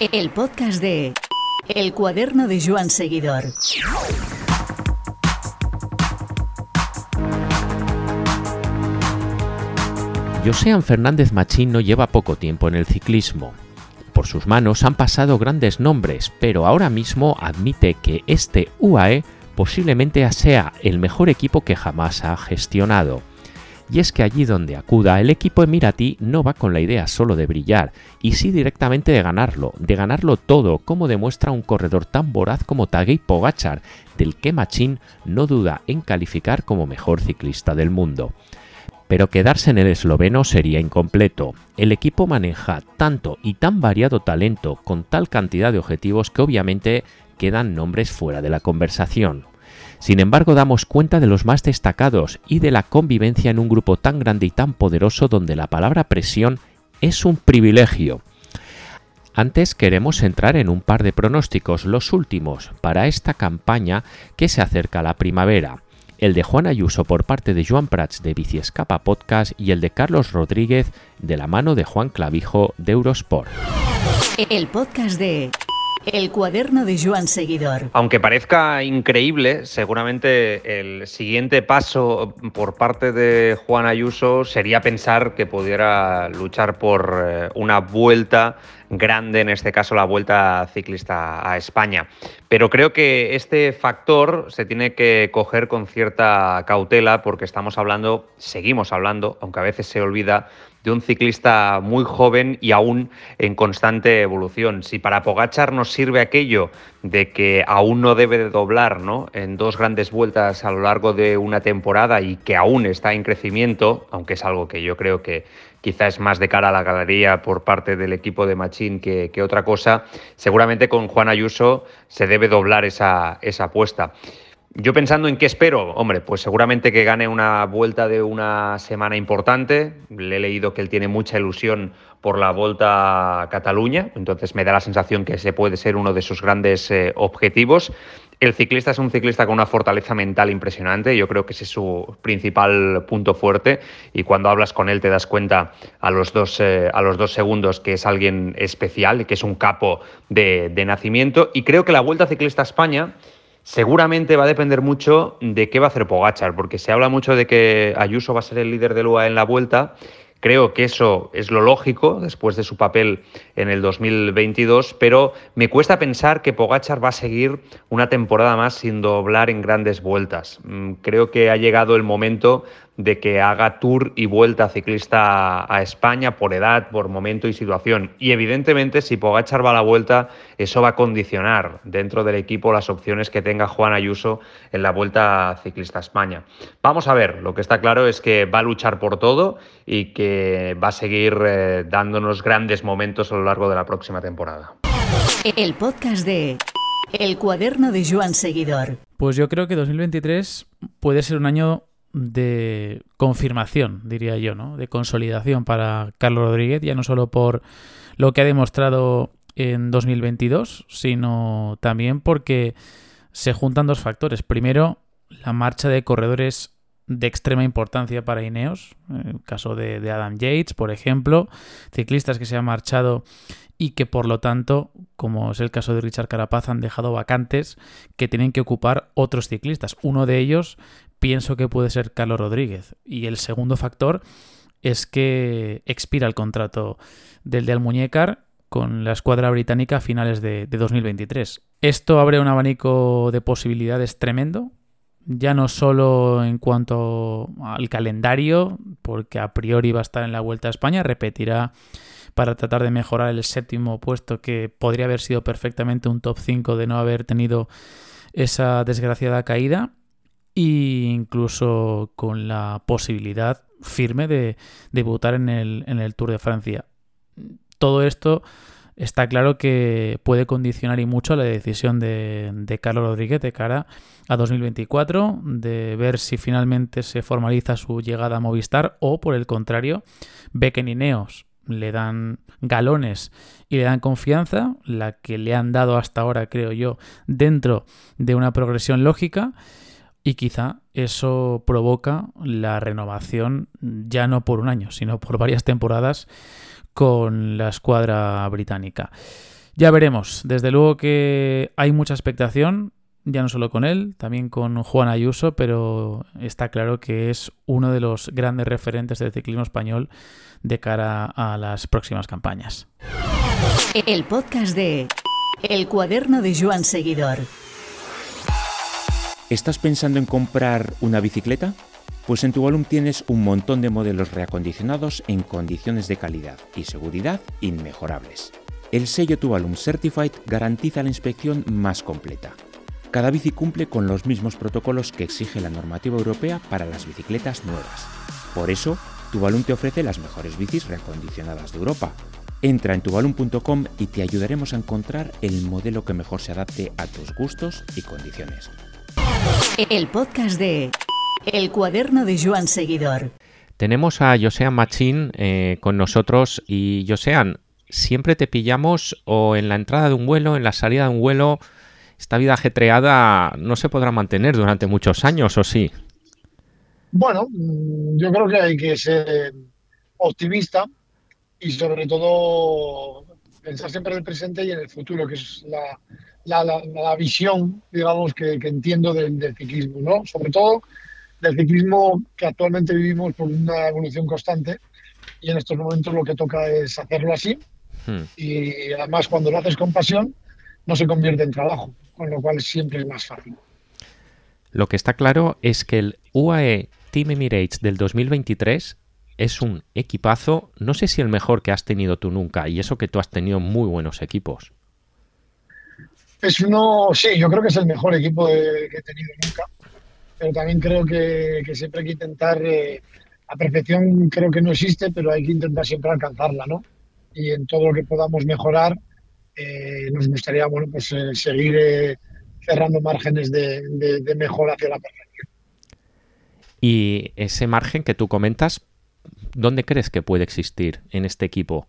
El podcast de El cuaderno de Joan Seguidor. Josean Fernández Machín no lleva poco tiempo en el ciclismo. Por sus manos han pasado grandes nombres, pero ahora mismo admite que este UAE posiblemente sea el mejor equipo que jamás ha gestionado. Y es que allí donde acuda, el equipo emiratí no va con la idea solo de brillar, y sí directamente de ganarlo, de ganarlo todo, como demuestra un corredor tan voraz como Tadej Pogachar, del que Machín no duda en calificar como mejor ciclista del mundo. Pero quedarse en el esloveno sería incompleto. El equipo maneja tanto y tan variado talento con tal cantidad de objetivos que obviamente quedan nombres fuera de la conversación. Sin embargo, damos cuenta de los más destacados y de la convivencia en un grupo tan grande y tan poderoso donde la palabra presión es un privilegio. Antes queremos entrar en un par de pronósticos, los últimos, para esta campaña que se acerca a la primavera. El de Juan Ayuso por parte de Joan Prats de Biciescapa Podcast y el de Carlos Rodríguez de la mano de Juan Clavijo de Eurosport. El podcast de El cuaderno de Joan Seguidor. Aunque parezca increíble, seguramente el siguiente paso por parte de Juan Ayuso sería pensar que pudiera luchar por eh, una vuelta grande, en este caso la vuelta ciclista a España. Pero creo que este factor se tiene que coger con cierta cautela porque estamos hablando, seguimos hablando, aunque a veces se olvida, de un ciclista muy joven y aún en constante evolución. Si para Pogachar nos sirve aquello de que aún no debe de doblar ¿no? en dos grandes vueltas a lo largo de una temporada y que aún está en crecimiento, aunque es algo que yo creo que quizá es más de cara a la galería por parte del equipo de Machín que, otra cosa, seguramente con Juan Ayuso se debe doblar esa, esa apuesta. Yo pensando en qué espero, hombre, pues seguramente que gane una vuelta de una semana importante. Le he leído que él tiene mucha ilusión por la vuelta a Cataluña, entonces me da la sensación que ese puede ser uno de sus grandes eh, objetivos. El ciclista es un ciclista con una fortaleza mental impresionante, yo creo que ese es su principal punto fuerte y cuando hablas con él te das cuenta a los dos, eh, a los dos segundos que es alguien especial, que es un capo de, de nacimiento y creo que la Vuelta Ciclista a España seguramente va a depender mucho de qué va a hacer Pogachar, porque se habla mucho de que Ayuso va a ser el líder del UAE en la Vuelta Creo que eso es lo lógico después de su papel en el 2022, pero me cuesta pensar que Pogachar va a seguir una temporada más sin doblar en grandes vueltas. Mm, creo que ha llegado el momento de que haga tour y vuelta ciclista a España por edad, por momento y situación. Y evidentemente, si Pogachar va a la vuelta, eso va a condicionar dentro del equipo las opciones que tenga Juan Ayuso en la vuelta ciclista a España. Vamos a ver, lo que está claro es que va a luchar por todo y que va a seguir eh, dándonos grandes momentos a lo largo de la próxima temporada. El podcast de El cuaderno de Joan Seguidor. Pues yo creo que 2023 puede ser un año de confirmación, diría yo, ¿no? De consolidación para Carlos Rodríguez, ya no solo por lo que ha demostrado en 2022, sino también porque se juntan dos factores. Primero, la marcha de corredores de extrema importancia para Ineos, el caso de, de, Adam Yates, por ejemplo, ciclistas que se han marchado y que por lo tanto, como es el caso de Richard Carapaz, han dejado vacantes que tienen que ocupar otros ciclistas. Uno de ellos pienso que puede ser Carlos Rodríguez. Y el segundo factor es que expira el contrato del de Almuñécar con la escuadra británica a finales de, 2023. Esto abre un abanico de posibilidades tremendo, ya no solo en cuanto al calendario, porque a priori va a estar en la Vuelta a España, repetirá para tratar de mejorar el séptimo puesto que podría haber sido perfectamente un top 5 de no haber tenido esa desgraciada caída, e incluso con la posibilidad firme de debutar en el, en el Tour de Francia. Todo esto está claro que puede condicionar y mucho la decisión de, de, Carlos Rodríguez de cara a 2024, de ver si finalmente se formaliza su llegada a Movistar o, por el contrario, ve que Nineos le dan galones y le dan confianza, la que le han dado hasta ahora, creo yo, dentro de una progresión lógica y quizá eso provoca la renovación ya no por un año, sino por varias temporadas con la escuadra británica. Ya veremos. Desde luego que hay mucha expectación, ya no solo con él, también con Juan Ayuso, pero está claro que es uno de los grandes referentes del ciclismo español de cara a las próximas campañas. El podcast de El cuaderno de Joan Seguidor. ¿Estás pensando en comprar una bicicleta? Pues en Tuvalum tienes un montón de modelos reacondicionados en condiciones de calidad y seguridad inmejorables. El sello Tuvalum Certified garantiza la inspección más completa. Cada bici cumple con los mismos protocolos que exige la normativa europea para las bicicletas nuevas. Por eso, Tuvalum te ofrece las mejores bicis reacondicionadas de Europa. Entra en tuvalum.com y te ayudaremos a encontrar el modelo que mejor se adapte a tus gustos y condiciones. El podcast de El cuaderno de Joan Seguidor. Tenemos a Josean Machín eh, con nosotros y Josean, siempre te pillamos o en la entrada de un vuelo, en la salida de un vuelo. Esta vida ajetreada no se podrá mantener durante muchos años, ¿o sí? Bueno, mm, yo creo que hay que ser optimista y sobre todo pensar siempre en el presente y en el futuro, que es la, la, la, la visión, digamos, que, que entiendo del, del, ciclismo, ¿no? Sobre todo del ciclismo que actualmente vivimos por una evolución constante y en estos momentos lo que toca es hacerlo así Hmm. Y además cuando lo haces con pasión no se convierte en trabajo, con lo cual siempre es más fácil. Lo que está claro es que el UAE Team Emirates del 2023 es un equipazo, no sé si el mejor que has tenido tú nunca, y eso que tú has tenido muy buenos equipos. Es uno, sí, yo creo que es el mejor equipo de, que he tenido nunca, pero también creo que, que siempre hay que intentar, eh, la perfección creo que no existe, pero hay que intentar siempre alcanzarla, ¿no? y en todo lo que podamos mejorar, eh, nos gustaría bueno, pues, eh, seguir eh, cerrando márgenes de, de, de, mejora hacia la perfección. Y ese margen que tú comentas, ¿dónde crees que puede existir en este equipo?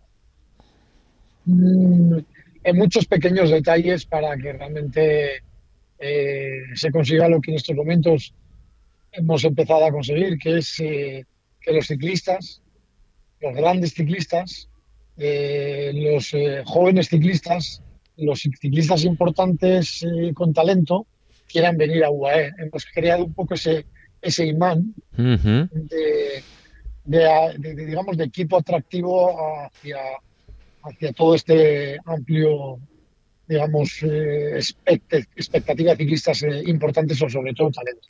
Mm, en muchos pequeños detalles para que realmente eh, se consiga lo que en estos momentos hemos empezado a conseguir, que es eh, que los ciclistas, los grandes ciclistas, eh, los jóvenes ciclistas, los ciclistas importantes con talento, quieran venir a UAE. Hemos creado un poco ese, ese imán uh -huh. de, de, de, digamos, de equipo atractivo hacia, hacia todo este amplio, digamos, eh, expectativa de ciclistas eh, importantes o sobre todo talento.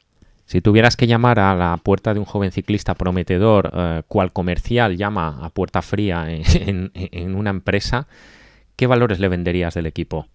Si tuvieras que llamar a la puerta de un joven ciclista prometedor, eh, cual comercial llama a puerta fría en, en, en, una empresa, ¿qué valores le venderías del equipo?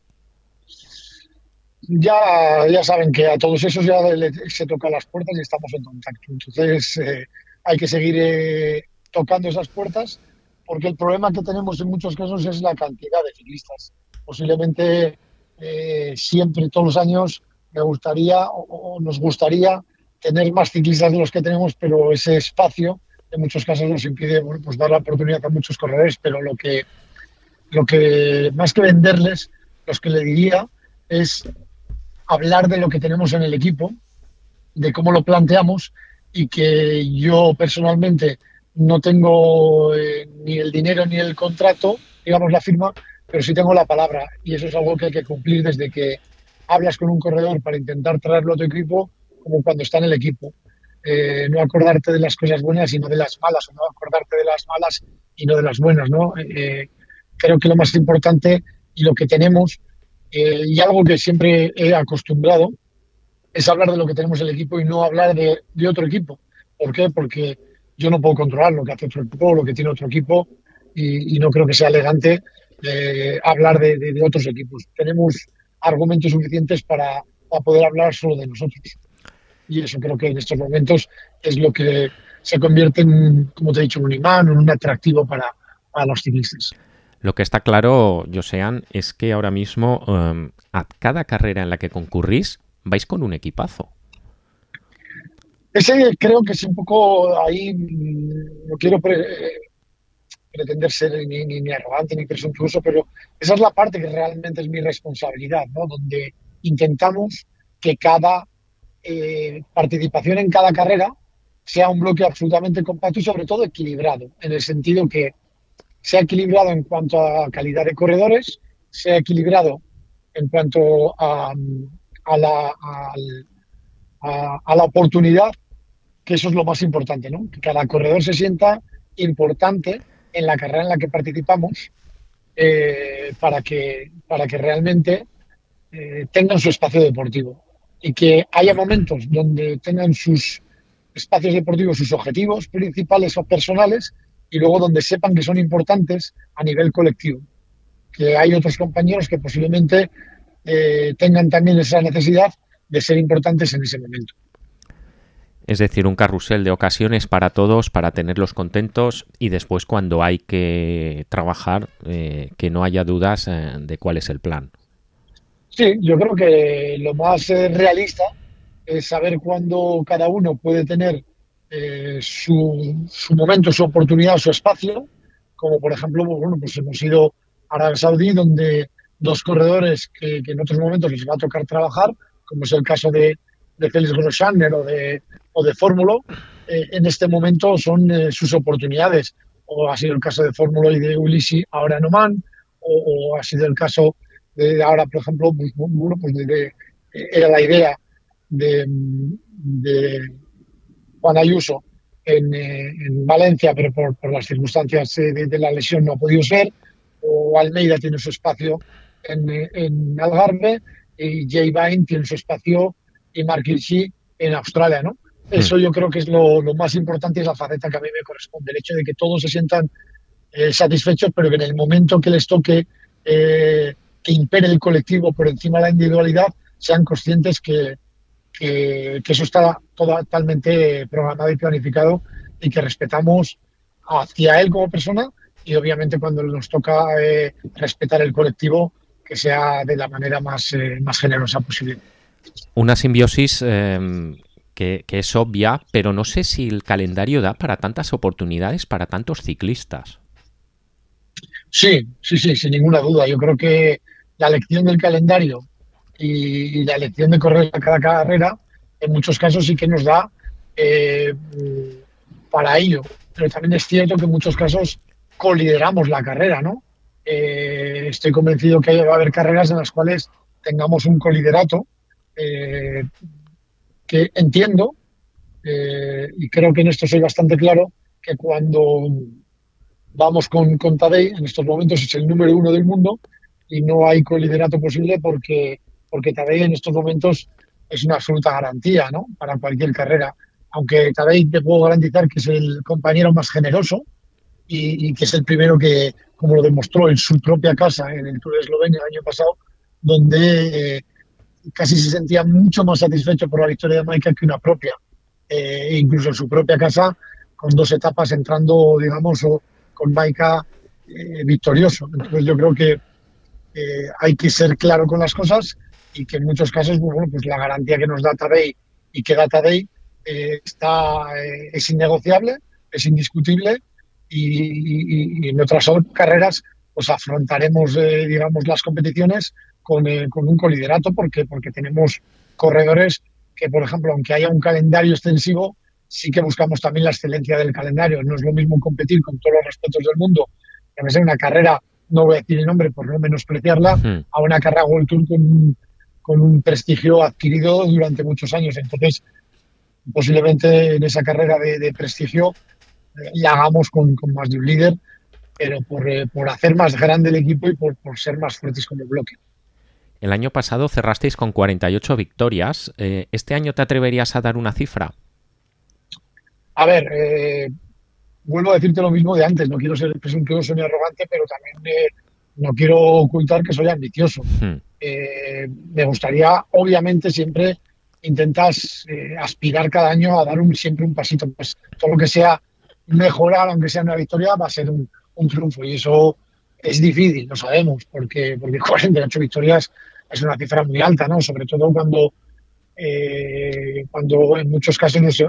Ya, ya saben que a todos esos ya le, se tocan las puertas y estamos en contacto. Entonces eh, hay que seguir eh, tocando esas puertas porque el problema que tenemos en muchos casos es la cantidad de ciclistas. Posiblemente eh, siempre, todos los años, me gustaría o, nos gustaría tener más ciclistas de los que tenemos, pero ese espacio en muchos casos nos impide pues dar la oportunidad a muchos corredores, pero lo que, lo que más que venderles, los que le diría es hablar de lo que tenemos en el equipo, de cómo lo planteamos y que yo personalmente no tengo eh, ni el dinero ni el contrato, digamos la firma, pero sí tengo la palabra y eso es algo que hay que cumplir desde que hablas con un corredor para intentar traerlo a tu equipo como cuando está en el equipo. Eh, no acordarte de las cosas buenas y no de las malas, o no acordarte de las malas y no de las buenas, ¿no? Eh, creo que lo más importante y lo que tenemos, y algo que siempre he acostumbrado, es hablar de lo que tenemos en el equipo y no hablar de, de otro equipo. ¿Por qué? Porque yo no puedo controlar lo que hace otro equipo, lo que tiene otro equipo, y, no creo que sea elegante eh, hablar de, otros equipos. Tenemos argumentos suficientes para, poder hablar solo de nosotros y eso creo que en estos momentos es lo que se convierte en, como te he dicho, en un imán, en un atractivo para, para los ciclistas. Lo que está claro, Josean, es que ahora mismo um, a cada carrera en la que concurrís vais con un equipazo. Ese creo que es un poco ahí, no quiero pre pretender ser ni, arrogante ni presuntuoso, pero esa es la parte que realmente es mi responsabilidad, ¿no? donde intentamos que cada eh, participación en cada carrera sea un bloque absolutamente compacto y sobre todo equilibrado, en el sentido que sea equilibrado en cuanto a calidad de corredores, sea equilibrado en cuanto a, a, la, a, la oportunidad, que eso es lo más importante, ¿no? Que cada corredor se sienta importante en la carrera en la que participamos eh, para, que, para que realmente eh, tengan su espacio deportivo y que haya momentos donde tengan sus espacios deportivos, sus objetivos principales o personales y luego donde sepan que son importantes a nivel colectivo. Que hay otros compañeros que posiblemente eh, tengan también esa necesidad de ser importantes en ese momento. Es decir, un carrusel de ocasiones para todos, para tenerlos contentos y después cuando hay que trabajar, eh, que no haya dudas eh, de cuál es el plan. Sí, yo creo que lo más realista es saber cuándo cada uno puede tener su, su, momento, su oportunidad, su espacio, como por ejemplo, pues, bueno, pues hemos ido a Arabia Saudí, donde dos corredores que, en otros momentos les va a tocar trabajar, como es el caso de, de Félix Groschaner o de, o de Fórmulo, eh, en este momento son eh, sus oportunidades. O ha sido el caso de Fórmulo y de Ulisi ahora en Oman, o, ha sido el caso de ahora, por ejemplo, pues, bueno, pues de, era la idea de, Juan Ayuso en, eh, en, Valencia, pero por, las circunstancias de, la lesión no ha podido ser, o Almeida tiene su espacio en, en Algarve y Jay Vine tiene su espacio y Mark Hirschi en Australia, ¿no? Eso hmm. yo creo que es lo, más importante y es la faceta que a mí me corresponde, el hecho de que todos se sientan eh, satisfechos, pero que en el momento que les toque eh, que impere el colectivo por encima de la individualidad, sean conscientes que, que, eso está totalmente programado y planificado y que respetamos hacia él como persona y obviamente cuando nos toca eh, respetar el colectivo, que sea de la manera más, eh, más generosa posible. Una simbiosis em, que, es obvia, pero no sé si el calendario da para tantas oportunidades para tantos ciclistas. Sí, sí, sí, sin ninguna duda. Yo creo que la elección del calendario y, la elección de correr a cada carrera, en muchos casos sí que nos da eh, para ello. Pero también es cierto que en muchos casos colideramos la carrera, ¿no? Eh, estoy convencido que va a haber carreras en las cuales tengamos un coliderato eh, que entiendo eh, y creo que en esto soy bastante claro que cuando vamos con, con Tadei en estos momentos es el número uno del mundo y no hay coliderato posible porque, porque Tadei en estos momentos es una absoluta garantía ¿no? para cualquier carrera. Aunque Tadei te puedo garantizar que es el compañero más generoso, y, que es el primero que, como lo demostró en su propia casa, en el Tour de Eslovenia el año pasado, donde eh, casi se sentía mucho más satisfecho por la victoria de Maika que una propia. Eh, incluso en su propia casa, con dos etapas entrando, digamos, con Maika eh, victorioso. Entonces yo creo que hay que ser claro con las cosas y que en muchos casos, bueno, pues la garantía que nos da Tadei y que da Tadei está, es innegociable, es indiscutible y, en otras carreras pues afrontaremos, eh, digamos, las competiciones con, eh, con, un coliderato porque, porque tenemos corredores que, por ejemplo, aunque haya un calendario extensivo, sí que buscamos también la excelencia del calendario. No es lo mismo competir con todos los respetos del mundo, que ser una carrera, no voy a decir el nombre por no menospreciarla, a una carrera World Tour con, con un prestigio adquirido durante muchos años. Entonces, posiblemente en esa carrera de, de prestigio y hagamos con, más de un líder, pero eh, por, hacer más grande el equipo y por, ser más fuertes como bloque. El año pasado cerrasteis con 48 victorias. Eh, ¿Este año te atreverías a dar una cifra? A ver, eh, vuelvo a decirte lo mismo de antes. No quiero ser presuntuoso ni arrogante, pero también no quiero ocultar que soy ambicioso. Hmm. me gustaría, obviamente, siempre intentas aspirar cada año a dar un, siempre un pasito más. Todo lo que sea mejorar, aunque sea una victoria, va a ser un, triunfo. Y eso es difícil, lo sabemos, porque, porque 48 victorias es una cifra muy alta, ¿no? Sobre todo cuando, eh, cuando en muchos casos nos,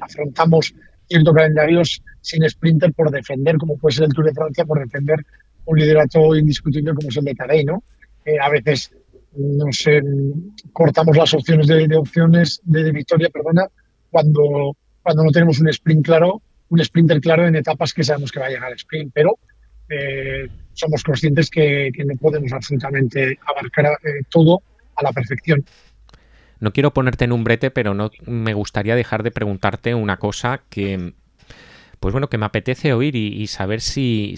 afrontamos ciertos calendarios sin sprinter por defender, como puede ser el Tour de Francia, por defender un liderato indiscutible como es el de Tadej, ¿no? Eh, a veces nos cortamos las opciones de, opciones de, victoria, perdona, cuando, cuando no tenemos un sprint claro un sprinter claro en etapas que sabemos que va a llegar al sprint, pero eh, somos conscientes que, no podemos absolutamente abarcar eh, todo a la perfección. No quiero ponerte en un brete, pero no me gustaría dejar de preguntarte una cosa que, pues bueno, que me apetece oír y, saber si,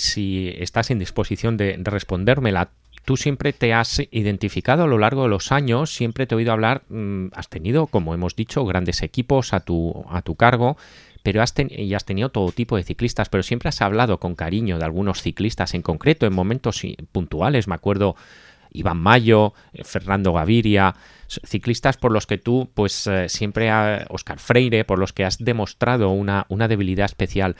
estás en disposición de, de, respondérmela. Tú siempre te has identificado a lo largo de los años, siempre te he oído hablar, mm, has tenido, como hemos dicho, grandes equipos a tu, a tu cargo pero has, y has tenido todo tipo de ciclistas, pero siempre has hablado con cariño de algunos ciclistas en concreto, en momentos puntuales. Me acuerdo Iván Mayo, eh, Fernando Gaviria, ciclistas por los que tú, pues eh, siempre, Oscar Freire, por los que has demostrado una, debilidad especial.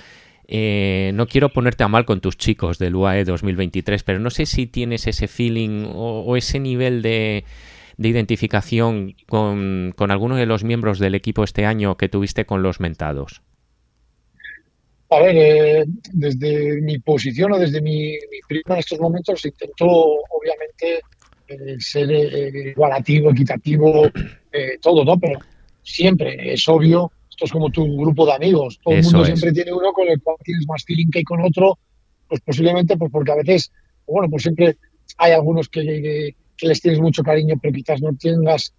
Eh, no quiero ponerte a mal con tus chicos del UAE 2023, pero no sé si tienes ese feeling o, ese nivel de, de identificación con, con alguno de los miembros del equipo este año que tuviste con los mentados. A ver, eh, desde mi posición o desde mi, mi en estos momentos intento, obviamente, eh, ser eh, igualativo, equitativo, todo, ¿no? Pero siempre, es obvio, esto es como tu grupo de amigos. Todo el mundo siempre tiene uno con el cual tienes más feeling que con otro, pues posiblemente, pues porque a veces, bueno, pues siempre hay algunos que, que les tienes mucho cariño, pero quizás no tengas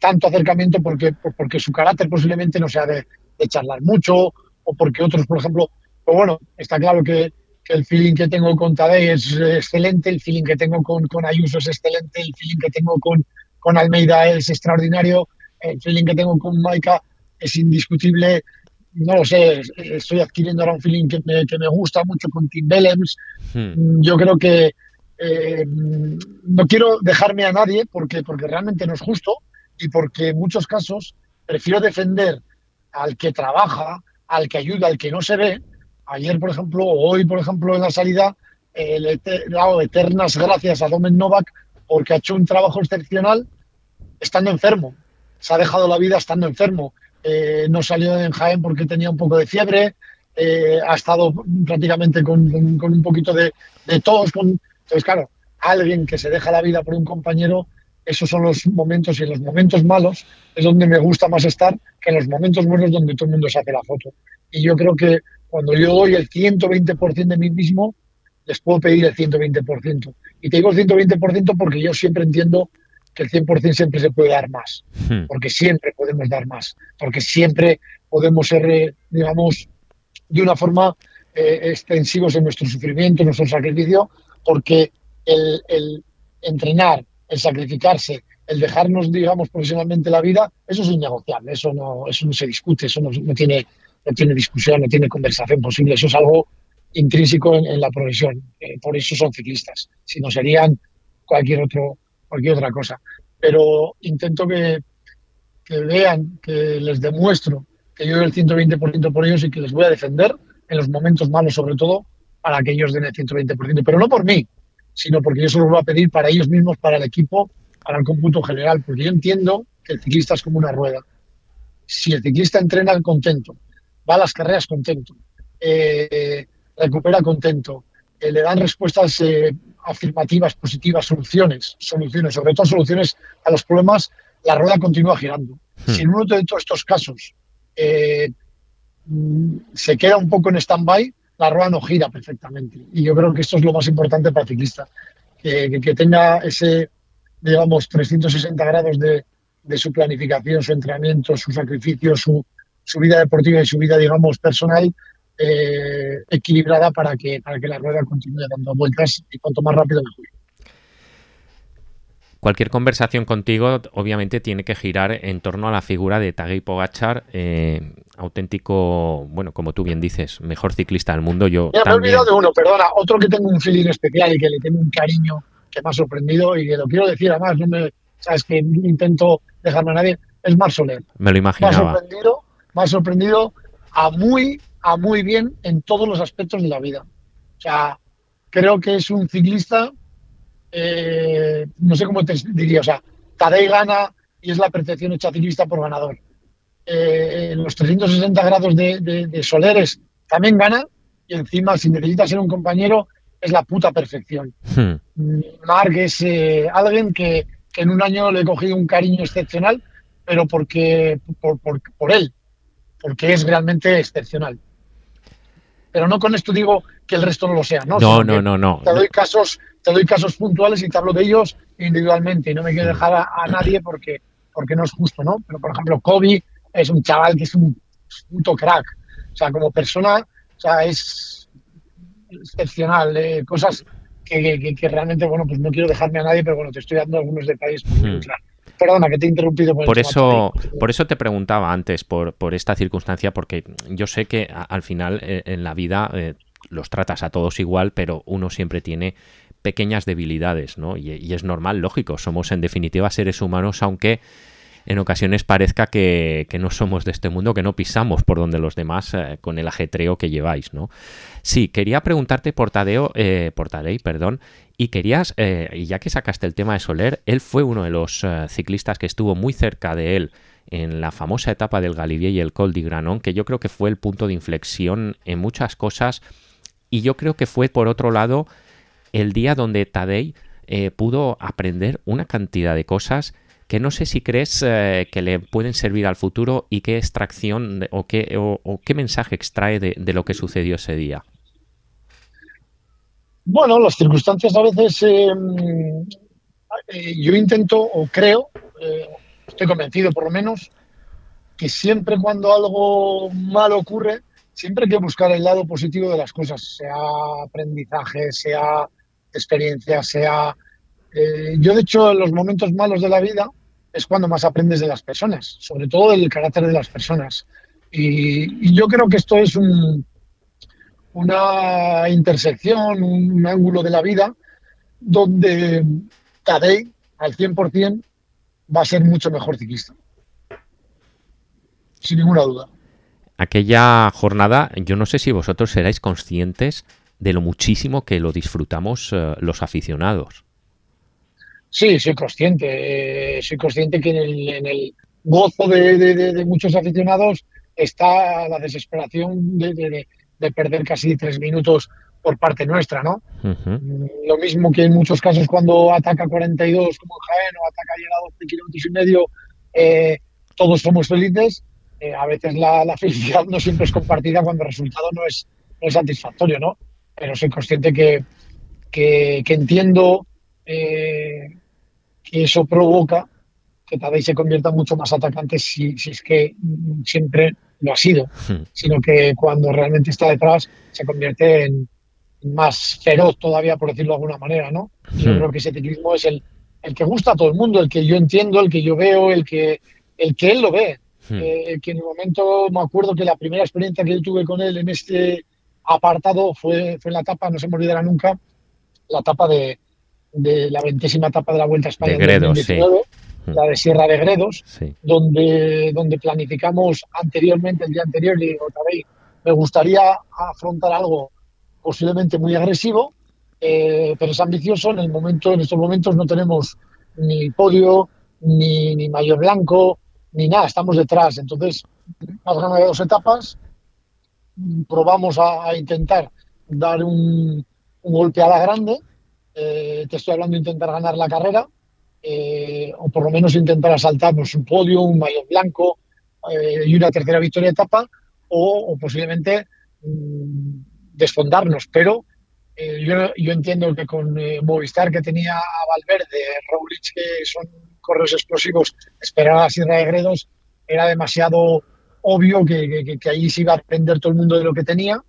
tanto acercamiento porque, porque su carácter posiblemente no sea de, de charlar mucho o porque otros, por ejemplo, pues bueno, está claro que, el feeling que tengo con Tadej es excelente, el feeling que tengo con, con Ayuso es excelente, el feeling que tengo con, con Almeida es extraordinario, el feeling que tengo con Maika es indiscutible. No lo sé, estoy adquiriendo ahora un feeling que me, que me gusta mucho con Tim Bellems. Hmm. Yo creo que eh, no quiero dejarme a nadie porque, porque realmente no es justo y porque en muchos casos prefiero defender al que trabaja, al que ayuda, al que no se ve. Ayer, por ejemplo, o hoy, por ejemplo, en la salida, le he dado eternas gracias a Domen Novak porque ha hecho un trabajo excepcional estando enfermo. Se ha dejado la vida estando enfermo. Eh, no salió en Jaén porque tenía un poco de fiebre. Eh, ha estado prácticamente con, un poquito de, de. Con... Entonces, claro, alguien que se deja la vida por un compañero esos son los momentos y en los momentos malos es donde me gusta más estar que en los momentos buenos donde todo el mundo se hace la foto. Y yo creo que cuando yo doy el 120% de mí mismo, les puedo pedir el 120%. Y te digo el 120% porque yo siempre entiendo que el 100% siempre se puede dar más, hmm. porque siempre podemos dar más, porque siempre podemos ser, eh, digamos, de una forma eh, extensivos en nuestro sufrimiento, en nuestro sacrificio, porque el, el entrenar, el sacrificarse, el dejarnos, digamos, profesionalmente la vida, eso es innegociable, eso no, eso no se discute, eso no, tiene, no tiene discusión, no tiene conversación posible, eso es algo intrínseco en, la profesión, eh, por eso son ciclistas, si no serían cualquier, otro, cualquier otra cosa. Pero intento que, que vean, que les demuestro que yo doy el 120% por ellos y que les voy a defender en los momentos malos, sobre todo, para que ellos den el 120%, pero no por mí, sino porque yo se lo voy a pedir para ellos mismos, para el equipo, para el cómputo general, porque yo entiendo que el ciclista es como una rueda. Si el ciclista entrena contento, va a las carreras contento, eh, recupera contento, eh, le dan respuestas eh, afirmativas, positivas, soluciones, soluciones, sobre todo soluciones a los problemas, la rueda continúa girando. Hmm. Si en uno de todos estos casos mm, se queda un poco en stand-by, la rueda no gira perfectamente. Y yo creo que esto es lo más importante para ciclista, que, tenga ese, digamos, 360 grados de, de, su planificación, su entrenamiento, su sacrificio, su, su vida deportiva y su vida, digamos, personal eh, equilibrada para que, para que la rueda continúe dando vueltas y cuanto más rápido mejor. Cualquier conversación contigo, obviamente, tiene que girar en torno a la figura de Tadej Pogachar, eh, auténtico, bueno, como tú bien dices, mejor ciclista del mundo. Yo me he olvidado de uno, perdona, otro que tengo un feeling especial y que le tengo un cariño que me ha sorprendido y que lo quiero decir, además, no me, sabes que intento dejarme a nadie, es Mar Soler. Me lo imaginaba. Me ha sorprendido, me ha sorprendido a muy, a muy bien en todos los aspectos de la vida. O sea, creo que es un ciclista eh, no sé cómo te diría, o sea, Tadej gana y es la percepción hecha ciclista por ganador. Eh, los 360 grados de, Soleres también gana y encima si necesita ser un compañero es la puta perfección. Hmm. Mark es eh, alguien que, en un año le he cogido un cariño excepcional, pero porque por, por, él, porque es realmente excepcional. Pero no con esto digo que el resto no lo sea, ¿no? No, no, no, no. Te doy casos, te doy casos puntuales y te hablo de ellos individualmente y no me quiero dejar a, nadie porque, porque no es justo, ¿no? Pero por ejemplo, Kobe es un chaval que es un puto crack. O sea, como persona, o sea, es excepcional. Eh, cosas que, realmente, bueno, pues no quiero dejarme a nadie, pero bueno, te estoy dando algunos detalles hmm. Perdona, que te he interrumpido. Por, eso, por eso te preguntaba antes, por, por esta circunstancia, porque yo sé que al final eh, en la vida eh, los tratas a todos igual, pero uno siempre tiene pequeñas debilidades, ¿no? y es normal, lógico, somos en definitiva seres humanos, aunque en ocasiones parezca que, no somos de este mundo, que no pisamos por donde los demás eh, con el ajetreo que lleváis, ¿no? Sí, quería preguntarte por Tadeo, eh, por Tadei, perdón, y querías, eh, y ya que sacaste el tema de Soler, él fue uno de los ciclistas que estuvo muy cerca de él en la famosa etapa del Galibier y el Col di Granon, que yo creo que fue el punto de inflexión en muchas cosas, y yo creo que fue, por otro lado, el día donde Tadei pudo aprender una cantidad de cosas que no sé si crees eh, que le pueden servir al futuro y qué extracción o qué, o, qué mensaje extrae de, lo que sucedió ese día. Bueno, las circunstancias a veces em, eh, yo intento o creo, eh, estoy convencido por lo menos, que siempre cuando algo malo ocurre, siempre hay que buscar el lado positivo de las cosas, sea aprendizaje, sea experiencia, sea eh, yo, de hecho, en los momentos malos de la vida es cuando más aprendes de las personas, sobre todo del carácter de las personas. Y, yo creo que esto es una intersección, un, ángulo de la vida donde Tadei, al 100%, va a ser mucho mejor ciclista. Sin ninguna duda. Aquella jornada, yo no sé si vosotros seráis conscientes de lo muchísimo que lo disfrutamos eh, los aficionados. Sí, soy consciente. Eh, soy consciente que en el, gozo de, muchos aficionados está la desesperación de, perder casi tres minutos por parte nuestra, ¿no? Mm, lo mismo que en muchos casos cuando ataca 42 como en Jaén o ataca a 12 kilómetros y medio, eh, todos somos felices. Eh, a veces la, felicidad no siempre es compartida cuando el resultado no es, satisfactorio, ¿no? Pero soy consciente que, que, que entiendo y eso provoca que Tadej se convierta mucho más atacante si, es que siempre lo ha sido, hmm. sino que cuando realmente está detrás se convierte en más feroz todavía, por decirlo de alguna manera, ¿no? Yo hmm. creo que ese ciclismo es el, el que gusta a todo el mundo, el que yo entiendo, el que yo veo, el que, el que él lo ve. Hmm. Eh, que en el momento me acuerdo que la primera experiencia que yo tuve con él en este apartado fue, fue en la etapa, no se me olvidará nunca, la etapa de, de la ventésima etapa de la Vuelta a España de Gredos, la de Sierra de Gredos, donde, donde planificamos anteriormente, el día anterior, y digo, me gustaría afrontar algo posiblemente muy agresivo, eh, pero es ambicioso. En el momento, en estos momentos no tenemos ni podio, ni, ni mayor blanco, ni nada, estamos detrás. Entonces, más ganas de dos etapas, probamos a, intentar dar un, un golpe a la grande eh, te estoy hablando de intentar ganar la carrera, eh, o por lo menos intentar asaltarnos un podio, un maillot blanco eh, y una tercera victoria de etapa, o, posiblemente mm, desfondarnos. Pero yo, yo, entiendo que con Movistar, que tenía a Valverde, Roglic, que son correos explosivos, esperar a la Sierra de Gredos era demasiado obvio que, que, que, ahí se iba a aprender todo el mundo de lo que tenía,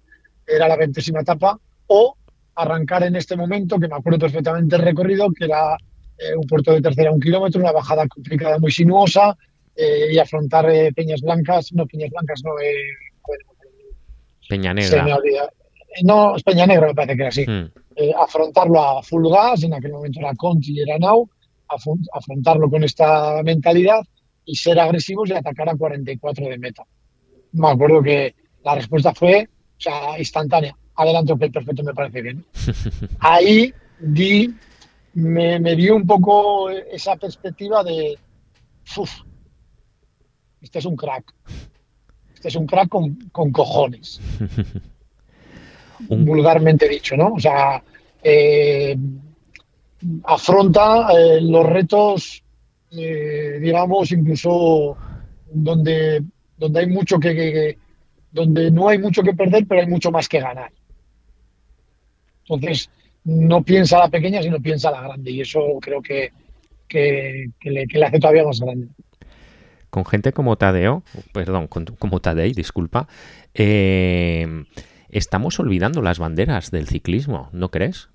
era la ventésima etapa, o arrancar en este momento, que me acuerdo perfectamente el recorrido, que era eh, un puerto de tercera un kilómetro, una bajada complicada muy sinuosa, eh, y afrontar eh, Peñas Blancas, no Peñas Blancas, no, Peña Negra. No, es Peña Negra, me parece que era así. Hmm. afrontarlo a full gas, en aquel momento era Conti y era Nau, afrontarlo con esta mentalidad y ser agresivos y atacar a 44 de meta. Me acuerdo que la respuesta fue o sea, instantánea adelante, ok, perfecto, me parece bien. Ahí di, me, dio un poco esa perspectiva de, uff, este es un crack. Este es un crack con, cojones. Vulgarmente dicho, ¿no? O sea, eh, afronta eh, los retos, eh, digamos, incluso donde, donde hay mucho que, donde no hay mucho que perder, pero hay mucho más que ganar. Entonces, no piensa a la pequeña, sino piensa a la grande. Y eso creo que, que, le, hace todavía más grande. Con gente como Tadeo, perdón, como Tadei, disculpa, eh, estamos olvidando las banderas del ciclismo, ¿no crees?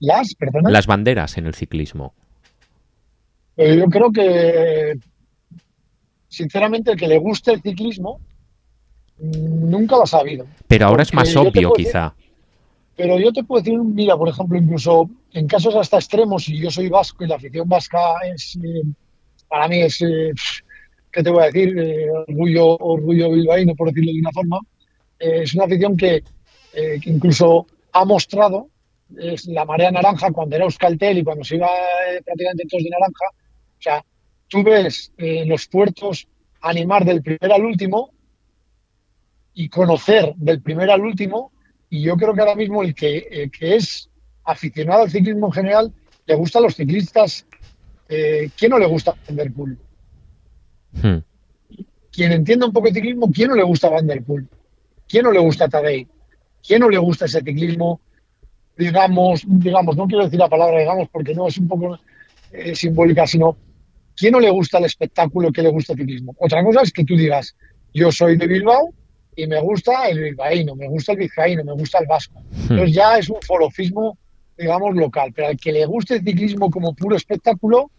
¿Las? Perdona. Las banderas en el ciclismo. Eh, yo creo que, sinceramente, el que le guste el ciclismo nunca lo ha sabido. Pero ahora es más obvio, quizá. Pero yo te puedo decir, mira, por ejemplo, incluso en casos hasta extremos, y yo soy vasco y la afición vasca es, eh, para mí es, eh, ¿qué te voy a decir? orgullo, orgullo bilbaíno, por decirlo de una forma. es una afición que, que incluso ha mostrado la marea naranja cuando era Euskaltel y cuando se iba eh, prácticamente todos de naranja. O sea, tú ves eh, los puertos animar del primer al último y conocer del primer al último. Y yo creo que ahora mismo el que, que es aficionado al ciclismo en general le gusta a los ciclistas. Eh, ¿Quién no le gusta Van Der Poel? Hmm. Quien entienda un poco de ciclismo, ¿quién no le gusta Van Der Poel? ¿Quién no le gusta Tadej? ¿Quién no le gusta ese ciclismo digamos, digamos, no quiero decir la palabra digamos porque no es un poco eh, simbólica, sino ¿quién no le gusta el espectáculo que le gusta el ciclismo? Otra cosa es que tú digas, yo soy de Bilbao y me gusta el bilbaíno, me gusta el vizcaíno, me gusta el vasco. Hmm. Entonces ya es un forofismo, digamos, local, pero al que le guste el ciclismo como puro espectáculo,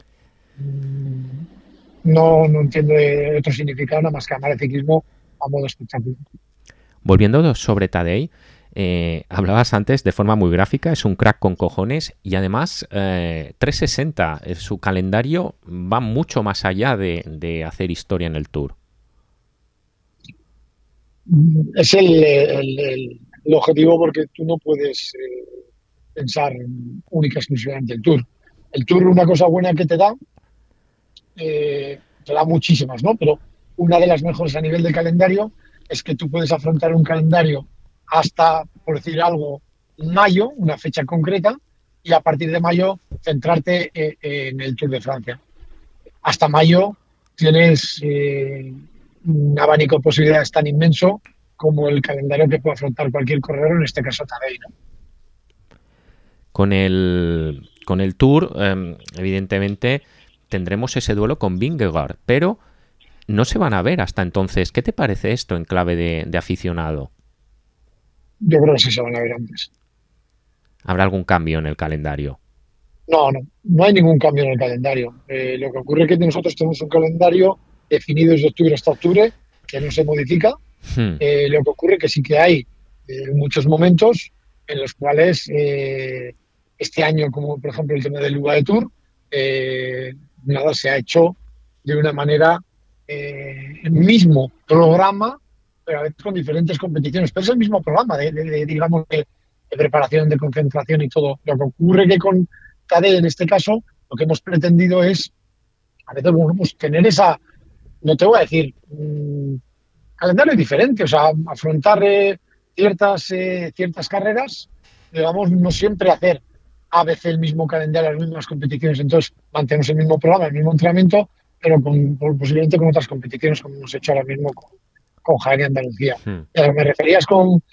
mm, no, no entiendo otro significado nada más que amar el ciclismo a modo espectáculo. Volviendo sobre Tadei, eh, hablabas antes de forma muy gráfica, es un crack con cojones y además 360, eh, su calendario va mucho más allá de, hacer historia en el tour. Es el, objetivo porque tú no puedes eh, pensar única exclusivamente el tour. El tour, una cosa buena que te da, te da muchísimas, ¿no? Pero una de las mejores a nivel de calendario es que tú puedes afrontar un calendario hasta, por decir algo, mayo, una fecha concreta, y a partir de mayo centrarte eh, en el Tour de Francia. Hasta mayo tienes eh, un abanico de posibilidades tan inmenso como el calendario que puede afrontar cualquier corredor, en este caso Tadej. Con el, con el Tour, em, evidentemente, tendremos ese duelo con Vingegaard, pero no se van a ver hasta entonces. ¿Qué te parece esto en clave de aficionado? yo creo que sí se van a ver antes. ¿Habrá algún cambio en el calendario? No, no, no hay ningún cambio en el calendario. Eh, lo que ocurre es que nosotros tenemos un calendario definido desde octubre hasta octubre que no se modifica. Hmm. Eh, lo que ocurre es que sí que hay eh, muchos momentos en los cuales este año, como por ejemplo el tema del UAE Tour, nada se ha hecho de una manera el mismo programa pero a veces con diferentes competiciones. Pero es el mismo programa de, digamos, de, preparación, de concentración y todo. Lo que ocurre que con KD, en este caso, lo que hemos pretendido es, a veces, bueno, pues tener esa, no te voy a decir, mm, calendario diferente, o sea, afrontar eh, ciertas, eh, ciertas carreras, digamos, no siempre hacer a veces el mismo calendario, las mismas competiciones. Entonces, mantenemos el mismo programa, el mismo entrenamiento, pero con, posiblemente con otras competiciones, como hemos hecho ahora mismo con, con Jaén Andalucía. Hmm. me referías con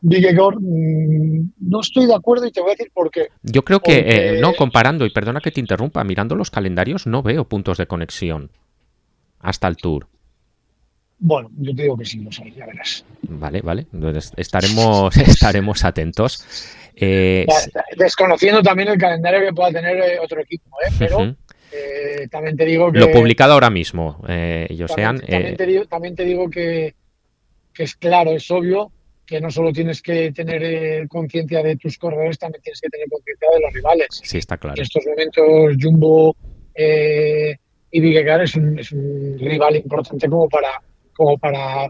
Vigegor, mm, no estoy de acuerdo y te voy a decir por qué. Yo creo que, eh, no, comparando, y perdona que te interrumpa, mirando los calendarios no veo puntos de conexión hasta el Tour. Bueno, yo te digo que sí, los hay, ya verás. Vale, vale. Estaremos, estaremos atentos. Eh, desconociendo también el calendario que pueda tener eh, otro equipo, ¿eh? pero eh, también te digo que... Lo publicado ahora mismo, eh, Josean. También, eh, te digo, también te digo que, es claro, es obvio que no solo tienes que tener eh, conciencia de tus corredores, también tienes que tener conciencia de los rivales. Sí, está claro. En estos momentos Jumbo y Vigegar es un, es un rival importante como para, como para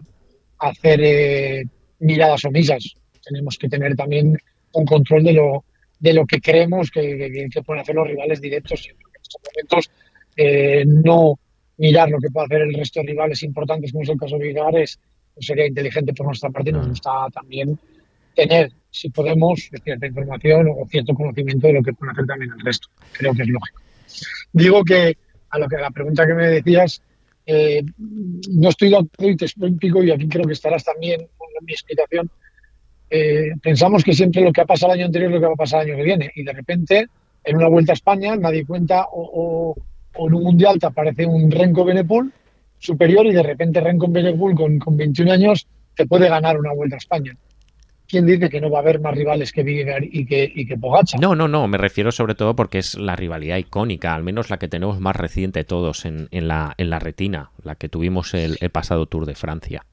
hacer miradas omisas. Tenemos que tener también un control de lo, de lo que creemos que, que pueden hacer los rivales directos estos momentos eh, no mirar lo que puede hacer el resto de rivales importantes, como es el caso de Vigar, es, sería inteligente por nuestra parte y nos gusta también tener, si podemos, cierta información o cierto conocimiento de lo que puede hacer también el resto. Creo que es lógico. Digo que a lo que la pregunta que me decías, eh, no estoy de acuerdo y te explico, y aquí creo que estarás también con mi explicación. Eh, pensamos que siempre lo que ha pasado el año anterior es lo que va a pasar el año que viene, y de repente, en una vuelta a España, nadie cuenta, o, en un mundial te aparece un Renko Benepul superior, y de repente Renko Benepul con, con 21 años te puede ganar una vuelta a España. ¿Quién dice que no va a haber más rivales que Vingegaard y que, y que Pogacar? No, no, no, me refiero sobre todo porque es la rivalidad icónica, al menos la que tenemos más reciente todos en, en, la, en la retina, la que tuvimos el, pasado Tour de Francia.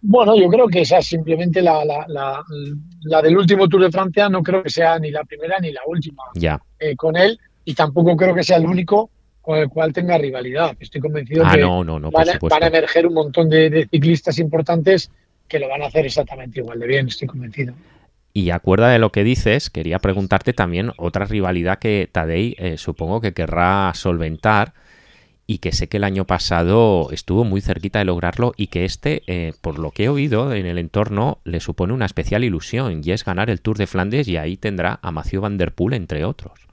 Bueno, yo creo que esa es simplemente la, la, la, del último Tour de Francia, no creo que sea ni la primera ni la última ya. Eh, con él, y tampoco creo que sea el único con el cual tenga rivalidad. Estoy convencido ah, que no, no, no, van, a, emerger un montón de, de ciclistas importantes que lo van a hacer exactamente igual de bien, estoy convencido. Y acuerda de lo que dices, quería preguntarte también otra rivalidad que Tadei eh, supongo que querrá solventar y que sé que el año pasado estuvo muy cerquita de lograrlo y que este, eh, por lo que he oído en el entorno, le supone una especial ilusión y es ganar el Tour de Flandes y ahí tendrá a Mathieu Van Der Poel entre otros.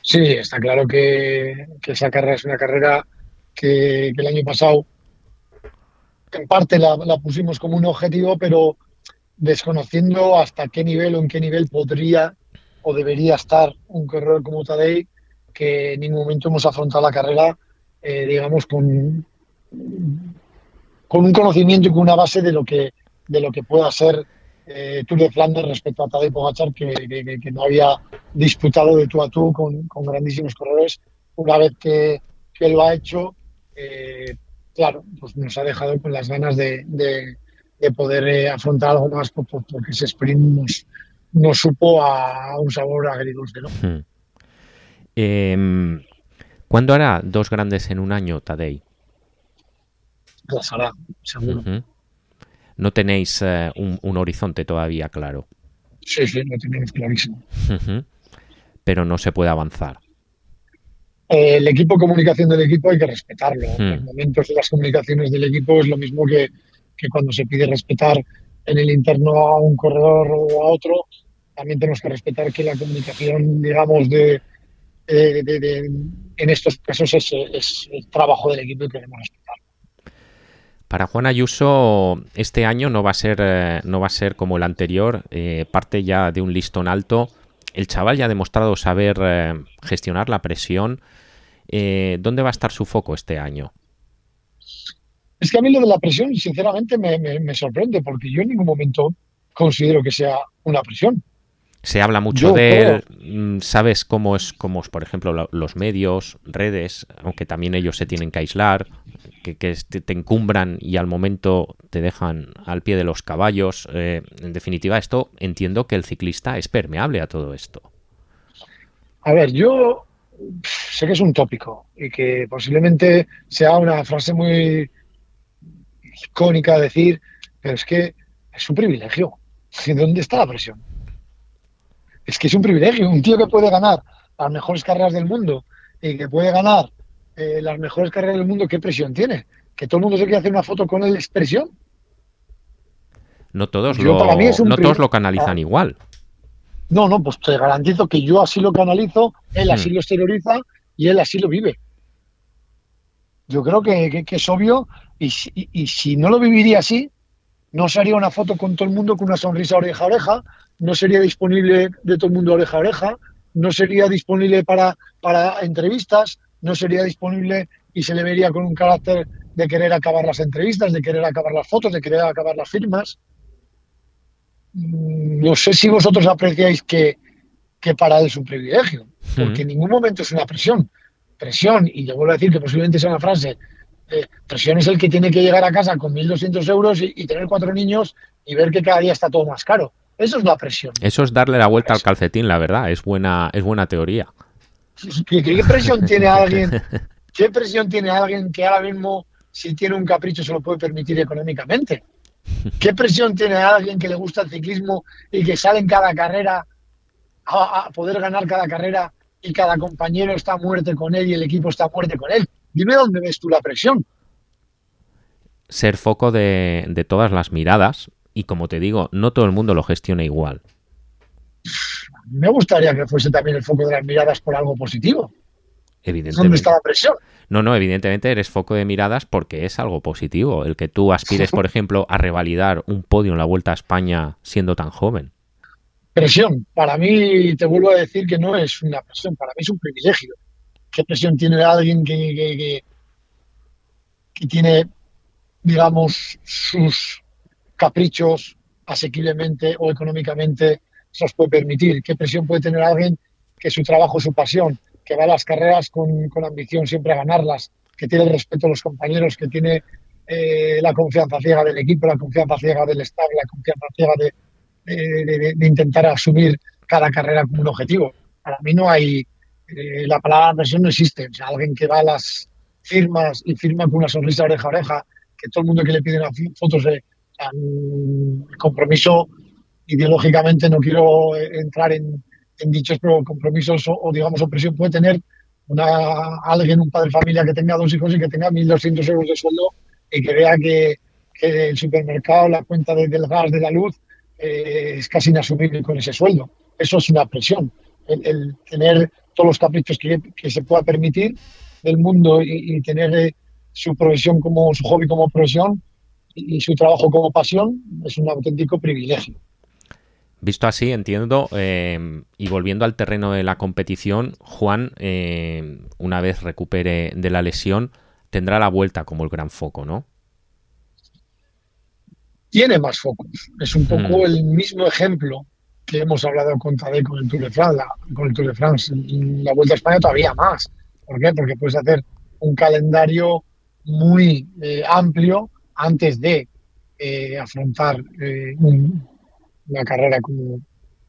Sí, está claro que, esa carrera es una carrera que el año pasado en parte la, pusimos como un objetivo, pero desconociendo hasta qué nivel o en qué nivel podría o debería estar un corredor como Tadei, que en ningún momento hemos afrontado la carrera, eh, digamos, con, con un conocimiento y con una base de lo que, de lo que pueda ser eh, Tour de Flandes respecto a Tadej Pogachar, que, no había disputado de tú a tú con, grandísimos corredores. Una vez que, que lo ha hecho, eh, claro, pues nos ha dejado con las ganas de, poder eh, afrontar algo más porque ese sprint nos, supo a, un sabor agridulce. ¿no? Hmm. Em, ¿Cuándo hará dos grandes en un año, Tadei? Las hará, seguro. No tenéis eh, un, horizonte todavía claro. Sí, sí, lo tenéis clarísimo. Pero no se puede avanzar. Eh, el equipo comunicación del equipo hay que respetarlo. En hmm. momentos de las comunicaciones del equipo es lo mismo que, cuando se pide respetar en el interno a un corredor o a otro. También tenemos que respetar que la comunicación, digamos, de, en estos casos es, el trabajo del equipo y queremos respetarlo. Para Juan Ayuso, este año no va a ser, eh, no va a ser como el anterior, eh, parte ya de un listón alto. El chaval ya ha demostrado saber gestionar la presión, eh, ¿Dónde va a estar su foco este año? Es que a mí lo de la presión, sinceramente, me, sorprende, porque yo en ningún momento considero que sea una presión. Se habla mucho de él, mm, sabes cómo es, cómo es, por ejemplo, los medios, redes, aunque también ellos se tienen que aislar, que, te encumbran y al momento te dejan al pie de los caballos. Eh, en definitiva, esto entiendo que el ciclista es permeable a todo esto. A ver, yo sé que es un tópico y que posiblemente sea una frase muy icónica decir, pero es que es un privilegio. ¿Dónde está la presión? Es que es un privilegio. Un tío que puede ganar las mejores carreras del mundo y que puede ganar eh, las mejores carreras del mundo, ¿qué presión tiene? ¿Que todo el mundo se quiere hacer una foto con él es presión? No todos, lo, no todos lo canalizan ah. igual. No, no, pues te garantizo que yo así lo canalizo, él así hmm. lo exterioriza y él así lo vive. Yo creo que, es obvio y, si no lo viviría así, no sería una foto con todo el mundo con una sonrisa oreja a oreja, no sería disponible de todo el mundo oreja a oreja, no sería disponible para, para entrevistas, no sería disponible y se le vería con un carácter de querer acabar las entrevistas, de querer acabar las fotos, de querer acabar las firmas no sé si vosotros apreciáis que, para él es un privilegio, porque en ningún momento es una presión. Presión, y yo vuelvo a decir que posiblemente sea una frase, eh, presión es el que tiene que llegar a casa con 1.200 euros y, tener cuatro niños y ver que cada día está todo más caro. Eso es la presión. Eso es darle la vuelta al calcetín, la verdad. Es buena, es buena teoría. ¿Qué, presión tiene alguien? ¿Qué presión tiene alguien que ahora mismo, si tiene un capricho, se lo puede permitir económicamente? ¿Qué presión tiene alguien que le gusta el ciclismo y que sale en cada carrera a, poder ganar cada carrera y cada compañero está a muerte con él y el equipo está a muerte con él? Dime dónde ves tú la presión. Ser foco de, todas las miradas y como te digo, no todo el mundo lo gestiona igual. Me gustaría que fuese también el foco de las miradas por algo positivo. Evidentemente. ¿Dónde está la presión? No, no, evidentemente eres foco de miradas porque es algo positivo. El que tú aspires, por ejemplo, a revalidar un podio en la Vuelta a España siendo tan joven. Presión. Para mí, te vuelvo a decir que no es una presión, para mí es un privilegio. ¿Qué presión tiene alguien que, que, tiene, digamos, sus caprichos asequiblemente o económicamente se los puede permitir? ¿Qué presión puede tener alguien que su trabajo es su pasión? que va a las carreras con, con ambición siempre a ganarlas, que tiene el respeto de los compañeros, que tiene eh, la confianza ciega del equipo, la confianza ciega del staff, la confianza ciega de, de, de intentar asumir cada carrera como un objetivo. Para mí no hay, eh, la palabra presión no existe. O sea, alguien que va a las firmas y firma con una sonrisa oreja a oreja, que todo el mundo que le pide fotos de el compromiso ideológicamente no quiero entrar en, en dichos compromisos o, o, digamos opresión puede tener una, alguien, un padre de familia que tenga dos hijos y que tenga 1.200 euros de sueldo y que vea que, que el supermercado, la cuenta de, del gas, de la luz, eh, es casi inasumible con ese sueldo. Eso es una presión. El, el tener todos los caprichos que, que, se pueda permitir del mundo y, y tener eh, su profesión como su hobby como profesión y, y su trabajo como pasión es un auténtico privilegio. Visto así, entiendo, eh, y volviendo al terreno de la competición, Juan, eh, una vez recupere de la lesión, tendrá la vuelta como el gran foco, ¿no? Tiene más focos. Es un poco mm. el mismo ejemplo que hemos hablado con Tadej con el Tour de France, la, con el Tour de France. La Vuelta a España todavía más. ¿Por qué? Porque puedes hacer un calendario muy eh, amplio antes de eh, afrontar eh, un, una carrera como,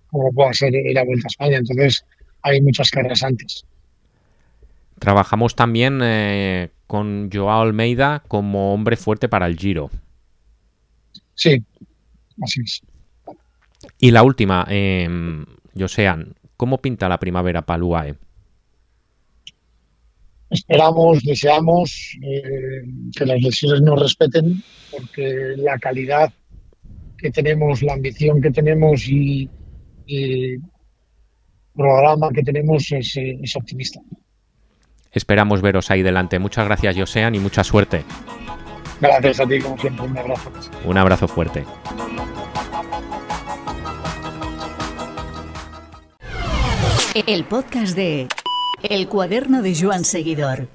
como pueda ser la Vuelta a España. Entonces, hay muchas carreras antes. Trabajamos también eh, con Joao Almeida como hombre fuerte para el Giro. Sí, así es. Y la última, eh, Josean, ¿cómo pinta la primavera para el UAE? Esperamos, deseamos eh, que las lesiones nos respeten, porque la calidad que tenemos, la ambición que tenemos y, y programa que tenemos es, es, optimista. Esperamos veros ahí delante. Muchas gracias, Josean, y mucha suerte. Gracias a ti, como siempre. Un abrazo. Un abrazo fuerte. El podcast de El cuaderno de Joan Seguidor.